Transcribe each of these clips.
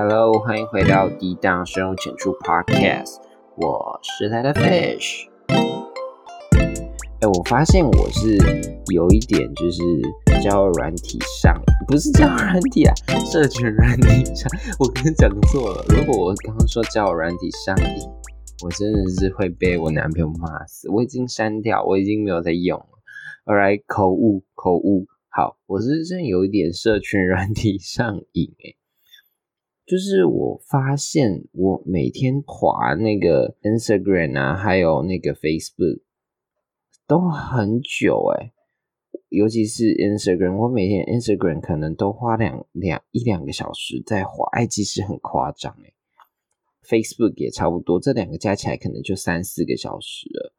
Hello，欢迎回到低档深入浅出 Podcast，我是他的 Fish。哎，我发现我是有一点就是交友软体上，不是交友软体啊，社群软体上，我刚刚讲错了。如果我刚刚说交友软体上瘾，我真的是会被我男朋友骂死。我已经删掉，我已经没有在用了。Alright，口误，口误。好，我是真有一点社群软体上瘾诶，就是我发现我每天滑那个 Instagram 啊，还有那个 Facebook 都很久诶，尤其是 Instagram，我每天 Instagram 可能都花两两一两个小时在滑，哎，其实很夸张诶 Facebook 也差不多，这两个加起来可能就三四个小时了。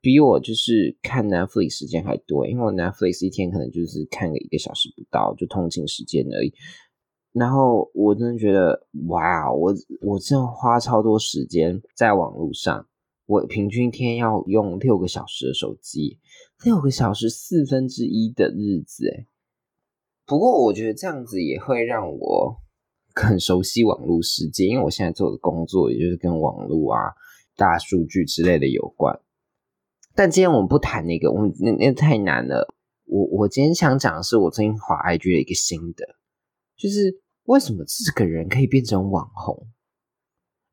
比我就是看 Netflix 时间还多，因为我 Netflix 一天可能就是看个一个小时不到，就通勤时间而已。然后我真的觉得，哇，我我真的花超多时间在网络上，我平均一天要用六个小时的手机，六个小时四分之一的日子，哎。不过我觉得这样子也会让我很熟悉网络世界，因为我现在做的工作也就是跟网络啊、大数据之类的有关。但今天我们不谈那个，我那那太难了。我我今天想讲的是我最近滑 IG 的一个心得，就是为什么这个人可以变成网红？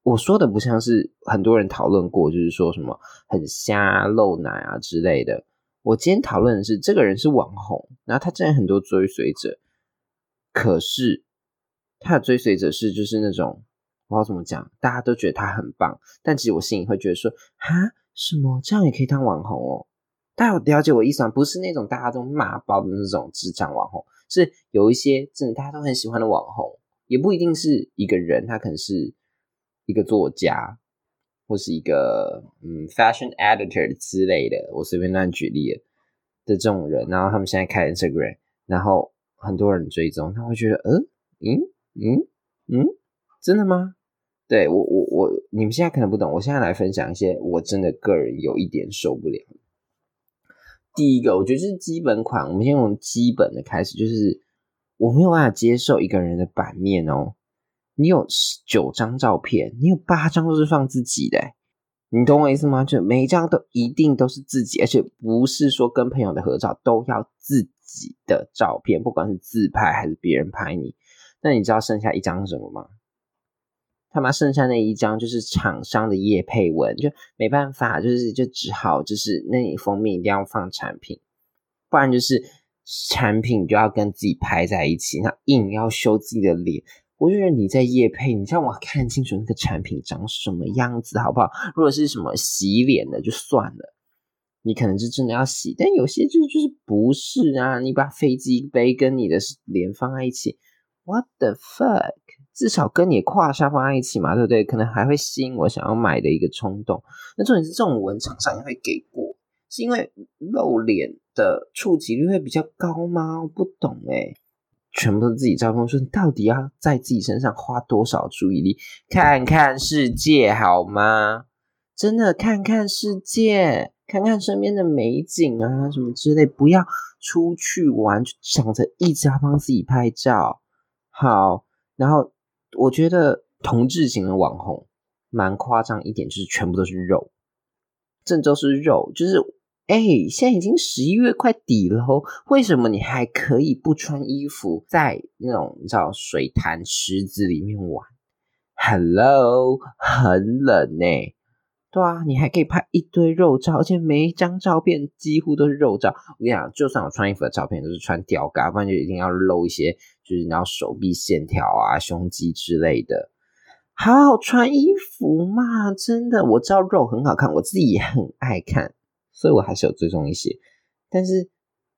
我说的不像是很多人讨论过，就是说什么很瞎露奶啊之类的。我今天讨论的是这个人是网红，然后他真的很多追随者，可是他的追随者是就是那种我要怎么讲，大家都觉得他很棒，但其实我心里会觉得说，哈。什么？这样也可以当网红哦？大家有了解我意思吗？不是那种大家都骂爆的那种智障网红，是有一些真的大家都很喜欢的网红，也不一定是一个人，他可能是一个作家，或是一个嗯 fashion editor 之类的，我随便乱举例的这种人。然后他们现在开 Instagram，然后很多人追踪，他会觉得，呃，嗯嗯嗯，真的吗？对我我我，你们现在可能不懂，我现在来分享一些我真的个人有一点受不了。第一个，我觉得是基本款，我们先从基本的开始，就是我没有办法接受一个人的版面哦。你有九张照片，你有八张都是放自己的，你懂我意思吗？就每一张都一定都是自己，而且不是说跟朋友的合照都要自己的照片，不管是自拍还是别人拍你。那你知道剩下一张是什么吗？他妈剩下那一张就是厂商的叶配文，就没办法，就是就只好就是那你封面一定要放产品，不然就是产品就要跟自己拍在一起，那硬要修自己的脸。我觉得你在叶配，你让我看清楚那个产品长什么样子好不好？如果是什么洗脸的就算了，你可能是真的要洗，但有些就就是不是啊，你把飞机杯跟你的脸放在一起，what the fuck？至少跟你胯下放在一起嘛，对不对？可能还会吸引我想要买的一个冲动。那重点是这种文厂商也会给过，是因为露脸的触及率会比较高吗？我不懂哎，全部都是自己照片，说你到底要在自己身上花多少注意力？看看世界好吗？真的看看世界，看看身边的美景啊什么之类，不要出去玩就想着一直要帮自己拍照。好，然后。我觉得同志型的网红蛮夸张一点，就是全部都是肉，郑州是肉，就是哎，现在已经十一月快底了，为什么你还可以不穿衣服在那种叫水潭池子里面玩？Hello，很冷呢。对啊，你还可以拍一堆肉照，而且每一张照片几乎都是肉照。我跟你讲，就算我穿衣服的照片都是穿吊嘎，不然就一定要露一些，就是你要手臂线条啊、胸肌之类的。好好穿衣服嘛，真的，我知道肉很好看，我自己也很爱看，所以我还是有追踪一些。但是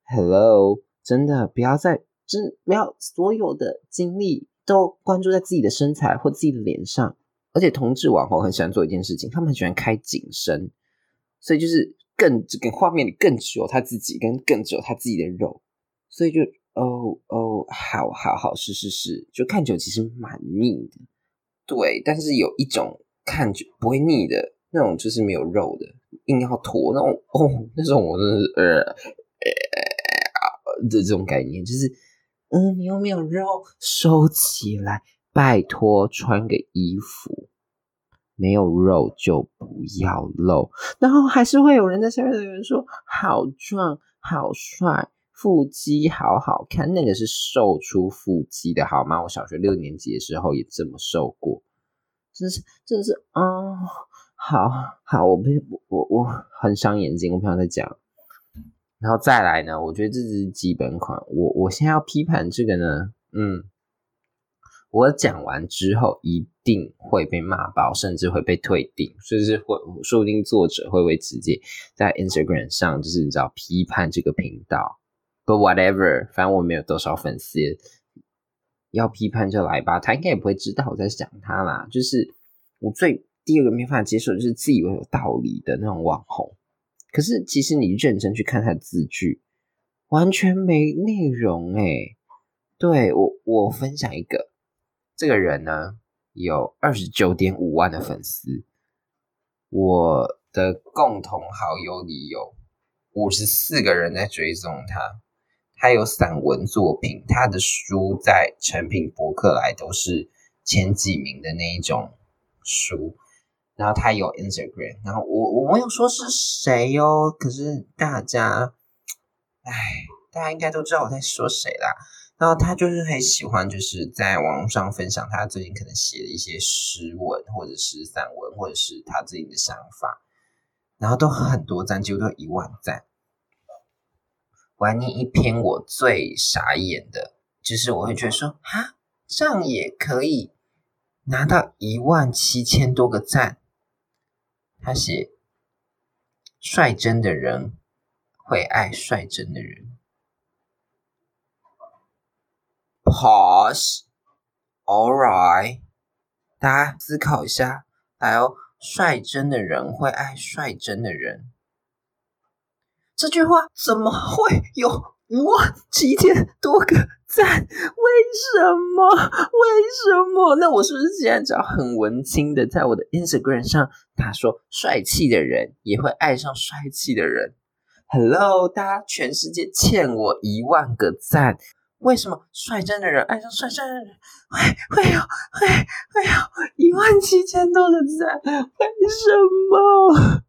，Hello，真的不要再真不要所有的精力都关注在自己的身材或自己的脸上。而且同志网红很喜欢做一件事情，他们很喜欢开景深，所以就是更这个画面里更只有他自己，跟更只有他自己的肉，所以就哦哦，好好好，是是是，就看久其实蛮腻的，对。但是有一种看久不会腻的那种，就是没有肉的，硬要坨那种哦，那种我真的是呃呃的这种概念，就是嗯，你又没有肉，收起来。拜托穿个衣服，没有肉就不要露。然后还是会有人在下面留言说：“好壮，好帅，腹肌好好看。”那个是瘦出腹肌的好吗？我小学六年级的时候也这么瘦过，真是，真是，哦，好好，我不，我我很伤眼睛，我不想再讲。然后再来呢？我觉得这只是基本款。我我现在要批判这个呢，嗯，我讲完之后一定会被骂爆，甚至会被退订，甚至会说不定作者会不会直接在 Instagram 上就是你知道批判这个频道。But whatever，反正我没有多少粉丝，要批判就来吧。他应该也不会知道我在讲他啦。就是我最第二个没办法接受，就是自以为有道理的那种网红。可是，其实你认真去看他的字句，完全没内容哎。对我，我分享一个，这个人呢有二十九点五万的粉丝，我的共同好友里有五十四个人在追踪他。他有散文作品，他的书在成品博客来都是前几名的那一种书。然后他有 Instagram，然后我我没有说是谁哟，可是大家，哎，大家应该都知道我在说谁啦。然后他就是很喜欢，就是在网上分享他最近可能写的一些诗文，或者是散文，或者是他自己的想法，然后都很多赞，几乎都一万赞。我念一篇我最傻眼的，就是我会觉得说，哈，这样也可以拿到一万七千多个赞。他写：“率真的人会爱率真的人。” Pause，All right，大家思考一下，来哦，率真的人会爱率真的人。这句话怎么会有？哇，七千多个赞，为什么？为什么？那我是不是现在只要很文青的，在我的 Instagram 上打说帅气的人也会爱上帅气的人？Hello，大家，全世界欠我一万个赞，为什么率真的人爱上率真的人会会有会会有一万七千多个赞？为什么？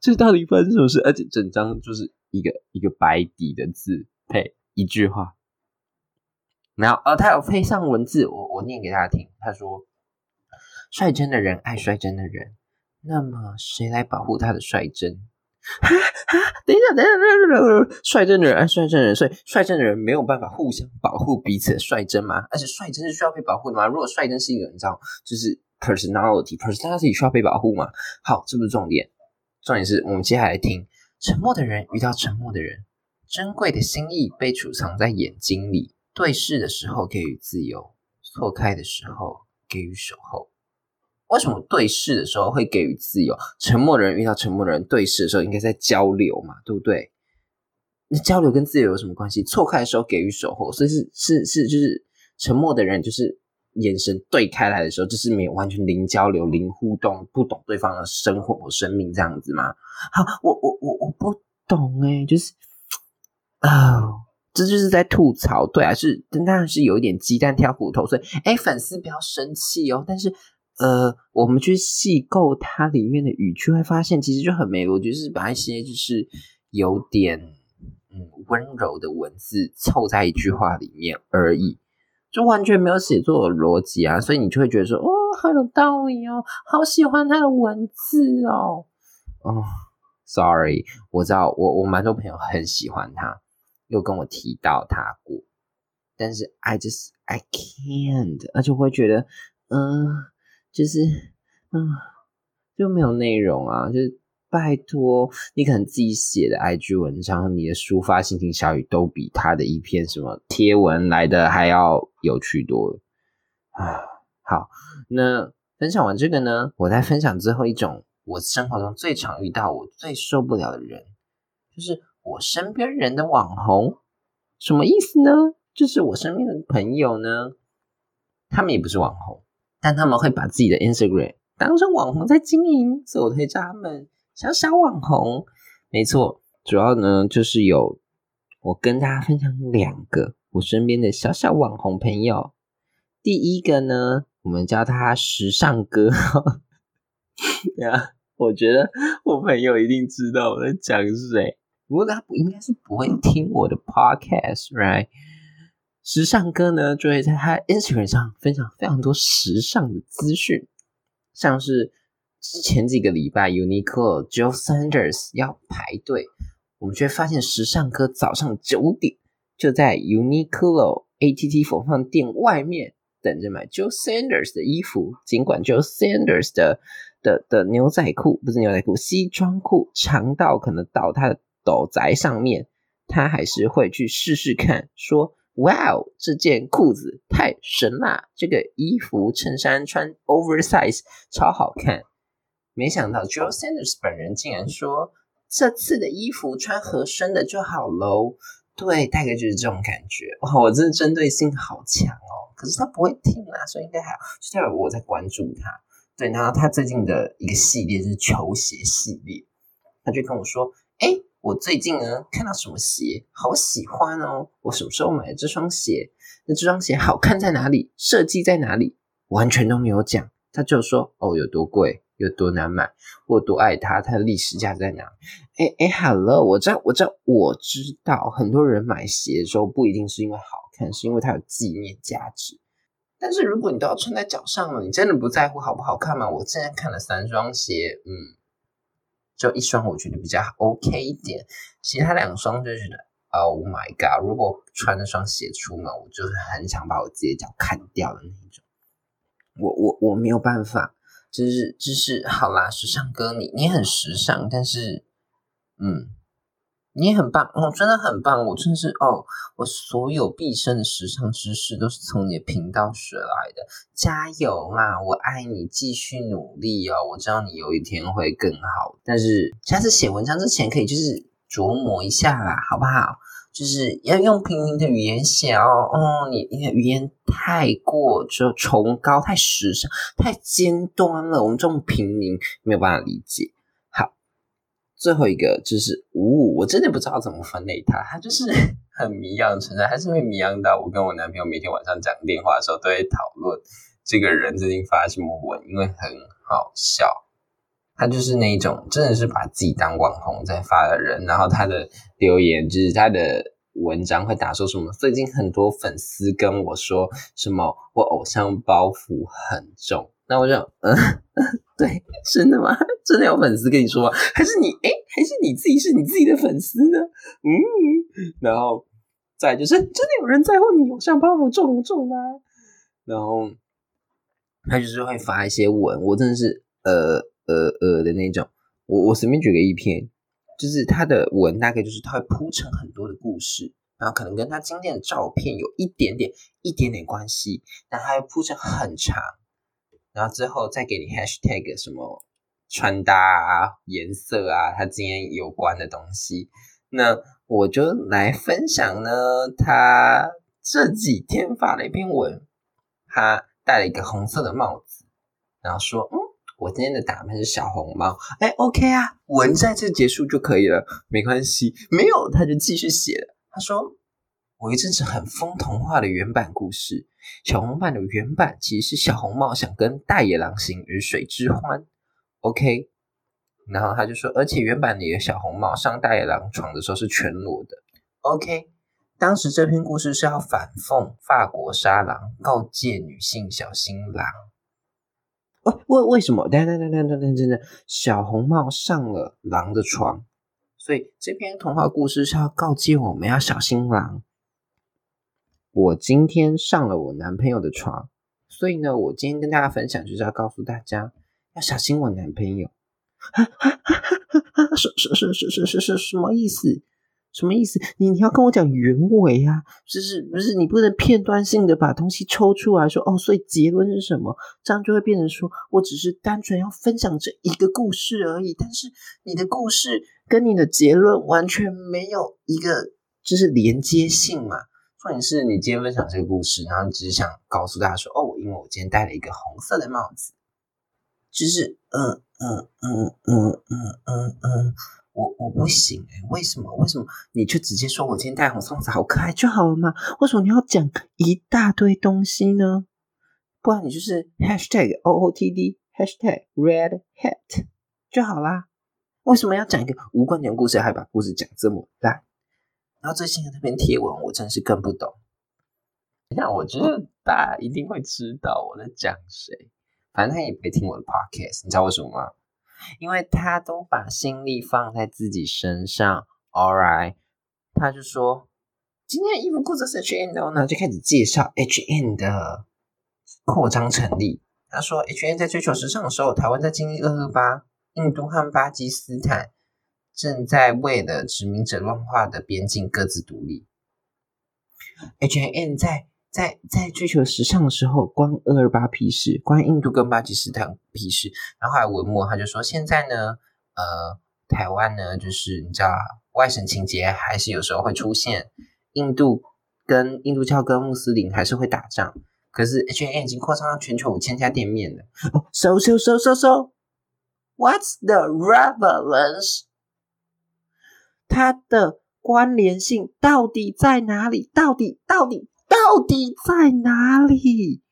这 到底发生什么事？而且整张就是。一个一个白底的字配一句话，然后呃，他有配上文字，我我念给大家听。他说：“率真的人爱率真的人，那么谁来保护他的率真？”啊啊！等一下，等一下，等一下，率真的人爱率真的人，所以率真的人没有办法互相保护彼此的率真吗？而且率真是需要被保护的吗？如果率真是一个人，知道就是 personality，personality 需要被保护吗？好，这不是重点，重点是我们接下来听。沉默的人遇到沉默的人，珍贵的心意被储藏在眼睛里。对视的时候给予自由，错开的时候给予守候。为什么对视的时候会给予自由？沉默的人遇到沉默的人，对视的时候应该在交流嘛，对不对？那交流跟自由有什么关系？错开的时候给予守候，所以是是是，就是沉默的人就是。眼神对开来的时候，就是没有完全零交流、零互动，不懂对方的生活或生命这样子吗？好，我我我我不懂哎，就是啊，这就是在吐槽，对啊，是当然是有一点鸡蛋挑骨头，所以哎，粉丝不要生气哦。但是呃，我们去细构它里面的语句，会发现其实就很美。我觉得是把一些就是有点嗯温柔的文字凑在一句话里面而已。就完全没有写作的逻辑啊，所以你就会觉得说，哦，好有道理哦，好喜欢他的文字哦。哦，sorry，我知道我我蛮多朋友很喜欢他，又跟我提到他过，但是 I just I can't，而且会觉得，嗯，就是嗯，就没有内容啊，就是。拜托，你可能自己写的 IG 文章，你的抒发心情小语都比他的一篇什么贴文来的还要有趣多了啊！好，那分享完这个呢，我再分享最后一种我生活中最常遇到、我最受不了的人，就是我身边人的网红。什么意思呢？就是我身边的朋友呢，他们也不是网红，但他们会把自己的 Instagram 当成网红在经营，所以我推荐他们。小小网红，没错，主要呢就是有我跟大家分享两个我身边的小小网红朋友。第一个呢，我们叫他时尚哥。呀，我觉得我朋友一定知道我在讲谁，不过他不应该是不会听我的 podcast，right？时尚哥呢，就会在他 Instagram 上分享非常多时尚的资讯，像是前几个礼拜 Uniqlo Joe Sanders 要排队，我们却发现时尚哥早上九点就在 Uniqlo ATT 服放店外面等着买 Joe Sanders 的衣服，尽管 Joe Sanders 的的的牛仔裤不是牛仔裤，西装裤长到可能到他的斗宅上面，他还是会去试试看，说。哇哦，这件裤子太神啦！这个衣服衬衫穿 oversize 超好看。没想到 Joe Sanders 本人竟然说，这次的衣服穿合身的就好喽。对，大概就是这种感觉。哇，我真的针对性好强哦。可是他不会听啊，所以应该还好。就代表我在关注他。对，然后他最近的一个系列是球鞋系列，他就跟我说，哎。我最近呢看到什么鞋，好喜欢哦！我什么时候买的这双鞋？那这双鞋好看在哪里？设计在哪里？完全都没有讲，他就说哦，有多贵，有多难买，我多爱它，它的历史价值在哪？哎哎好了我知道，我知道，我知道，很多人买鞋的时候不一定是因为好看，是因为它有纪念价值。但是如果你都要穿在脚上了，你真的不在乎好不好看吗？我之前看了三双鞋，嗯。就一双我觉得比较 OK 一点，其他两双就觉得 Oh my God！如果穿那双鞋出门，我就是很想把我自己的脚砍掉的那种。我我我没有办法，就是就是好啦，时尚哥，你你很时尚，但是嗯。你也很棒哦，真的很棒！我真的是哦，我所有毕生的时尚知识都是从你的频道学来的。加油啦，我爱你，继续努力哦！我知道你有一天会更好，但是下次写文章之前可以就是琢磨一下啦，好不好？就是要用平民的语言写哦。哦，你你的语言太过就崇高、太时尚、太尖端了，我们这种平民没有办法理解。最后一个就是，呜，我真的不知道怎么分类它，它就是 很迷样的存在，还是会迷样到我跟我男朋友每天晚上讲电话的时候都会讨论这个人最近发什么文，因为很好笑。他就是那一种真的是把自己当网红在发的人，然后他的留言就是他的文章会打说什么，最近很多粉丝跟我说什么，我偶像包袱很重。那我就，嗯，对，真的吗？真的有粉丝跟你说吗？还是你，哎，还是你自己是你自己的粉丝呢？嗯，然后再就是，真的有人在乎你偶像包袱重不重吗？然后他就是会发一些文，我真的是，呃呃呃的那种。我我随便举个一篇，就是他的文大概就是他会铺成很多的故事，然后可能跟他今天的照片有一点点一点点关系，但他会铺成很长。然后之后再给你 hashtag 什么穿搭啊、颜色啊，他今天有关的东西。那我就来分享呢，他这几天发了一篇文，他戴了一个红色的帽子，然后说：“嗯，我今天的打扮是小红帽。”哎，OK 啊，文在这结束就可以了，没关系。没有，他就继续写了，他说。我一阵子很疯童话的原版故事，小红版的原版其实是小红帽想跟大野狼行鱼水之欢，OK，然后他就说，而且原版里的小红帽上大野狼床的时候是全裸的，OK，当时这篇故事是要反讽法国沙狼，告诫女性小心狼。为为为什么？等等等等等等等等，小红帽上了狼的床，所以这篇童话故事是要告诫我们要小心狼。我今天上了我男朋友的床，所以呢，我今天跟大家分享就是要告诉大家要小心我男朋友。是是是是是是是什么意思？什么意思？你你要跟我讲原委啊？就是不是你不能片段性的把东西抽出来说哦？所以结论是什么？这样就会变成说我只是单纯要分享这一个故事而已，但是你的故事跟你的结论完全没有一个就是连接性嘛？或者是你今天分享这个故事，然后只是想告诉大家说：“哦，因为我今天戴了一个红色的帽子。”就是嗯嗯嗯嗯嗯嗯嗯，我我不行哎，为什么？为什么？你就直接说我今天戴红色帽子好可爱就好了嘛？为什么你要讲一大堆东西呢？不然你就是 hashtag O O T D hashtag red hat 就好啦。为什么要讲一个无关联故事，还把故事讲这么烂？然后最新的那篇贴文，我真是更不懂。那我觉得大家一定会知道我在讲谁，反正他也不会听我的 podcast，你知道为什么吗？因为他都把心力放在自己身上。Alright，他就说今天的衣服裤子是 H&M 的，然后就开始介绍 H&M 的扩张成立。他说 H&M 在追求时尚的时候，台湾在经历二二八，印度和巴基斯坦正在为了殖民者乱化的边境各自独立。H&M 在在在追求时尚的时候，关二二八屁事，关印度跟巴基斯坦屁事。然后后来文末他就说，现在呢，呃，台湾呢，就是你知道，外省情节还是有时候会出现，印度跟印度教跟穆斯林还是会打仗。可是 H&M 已经扩张到全球五千家店面了。哦，so so so so so，what's the relevance？它的关联性到底在哪里？到底到底？到底在哪里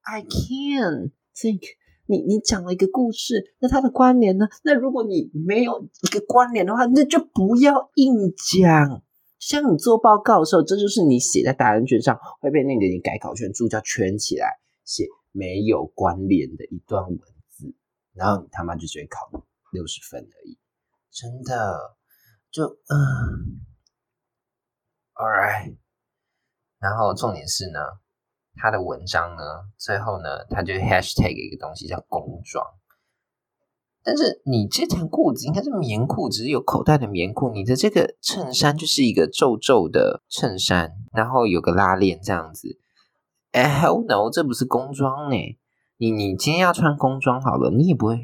？I can't think。你你讲了一个故事，那它的关联呢？那如果你没有一个关联的话，那就不要硬讲。像你做报告的时候，这就是你写在答案卷上会被那个你改考卷助教圈起来，写没有关联的一段文字，然后你他妈就只会考六十分而已。真的，就嗯，All right。然后重点是呢，他的文章呢，最后呢，他就 hashtag 一个东西叫工装。但是你这条裤子应该是棉裤，只是有口袋的棉裤。你的这个衬衫就是一个皱皱的衬衫，然后有个拉链这样子。哎，oh no，这不是工装呢。你你今天要穿工装好了，你也不会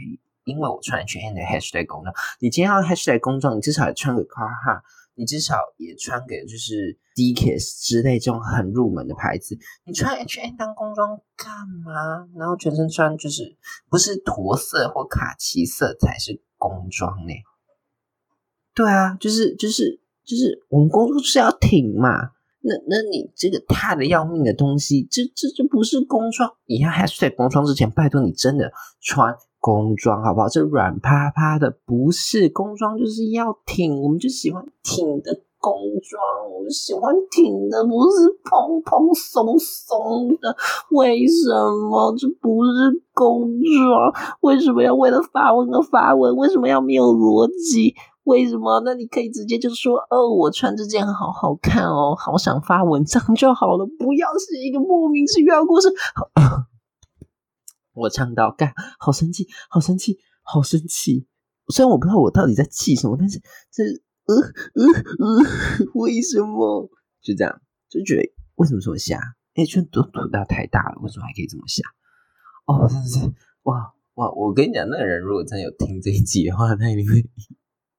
因为我穿全黑的 hashtag 工装。你今天要 hashtag 工装，你至少也穿个 car 哈。你至少也穿个就是 Dickies 之类这种很入门的牌子。你穿 H&M 当工装干嘛？然后全身穿就是不是驼色或卡其色才是工装呢？对啊，就是就是就是我们工作是要挺嘛。那那你这个踏的要命的东西，这这这不是工装。你要工装之前，拜托你真的穿。工装好不好？这软趴趴的不是工装，就是要挺。我们就喜欢挺的工装，我们喜欢挺的，不是蓬蓬松松的。为什么这不是工装？为什么要为了发文而发文？为什么要没有逻辑？为什么？那你可以直接就说：“哦，我穿这件好好看哦，好想发文章就好了。”不要是一个莫名其妙的故事。我唱到干，好生气，好生气，好生气！虽然我不知道我到底在气什么，但是这呃呃呃，为什么就这样？就觉得为什么这么瞎？哎，圈土土大太大了，为什么还可以这么瞎？哦，真的是哇哇！我跟你讲，那个人如果真有听这一集的话，他一定会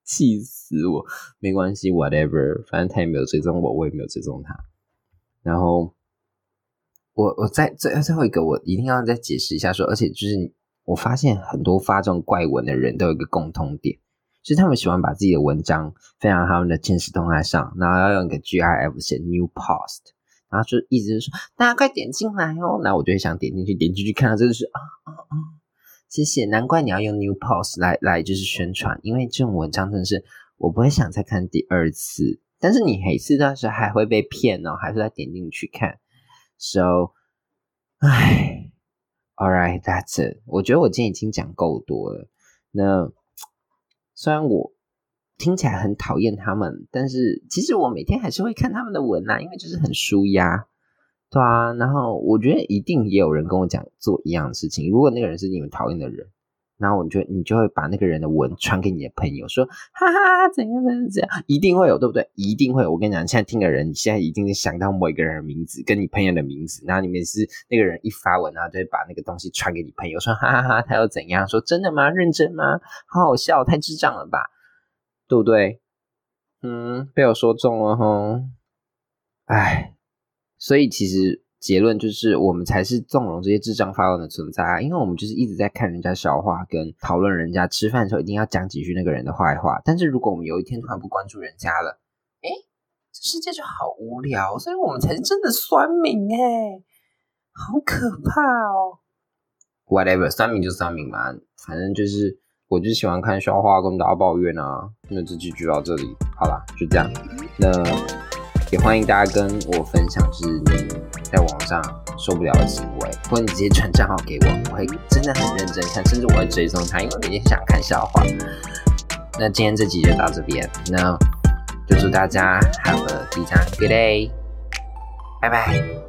气死我。没关系，whatever，反正他也没有追踪我，我也没有追踪他。然后。我我在最最后一个，我一定要再解释一下，说，而且就是我发现很多发这种怪文的人都有一个共通点，就是他们喜欢把自己的文章分享他们的现实动态上，然后要用一个 GIF 写 New Post，然后就一直说大家快点进来哦，那我就会想点进去，点进去看到真的是啊啊啊，谢谢，难怪你要用 New Post 来来就是宣传，因为这种文章真的是我不会想再看第二次，但是你每次到时还会被骗哦，还是要点进去看。So，唉，All right，that's it。我觉得我今天已经讲够多了。那虽然我听起来很讨厌他们，但是其实我每天还是会看他们的文啊，因为就是很舒压，对啊。然后我觉得一定也有人跟我讲做一样的事情。如果那个人是你们讨厌的人。然后你就你就会把那个人的文传给你的朋友，说哈哈怎样怎样怎样，一定会有对不对？一定会有。我跟你讲，现在听的人，你现在一定是想到某一个人的名字，跟你朋友的名字，然后你们是那个人一发文，然后就会把那个东西传给你朋友，说哈哈哈，他又怎样？说真的吗？认真吗？好好笑，太智障了吧？对不对？嗯，被我说中了哈。唉，所以其实。结论就是，我们才是纵容这些智障发文的存在啊！因为我们就是一直在看人家笑话，跟讨论人家吃饭的时候一定要讲几句那个人的坏话。但是如果我们有一天突然不关注人家了，哎，这世界就好无聊。所以我们才是真的酸民哎！好可怕哦。Whatever，三名就三名嘛，反正就是我就喜欢看笑话跟大家抱怨啊。那这期就到这里，好啦，就这样。那也欢迎大家跟我分享，就是你在网上受不了的行为，或者你直接传账号给我，我会真的很认真看，甚至我会追踪他，因为每天想看笑话。那今天这集就到这边，那就祝大家 have a good day，拜拜。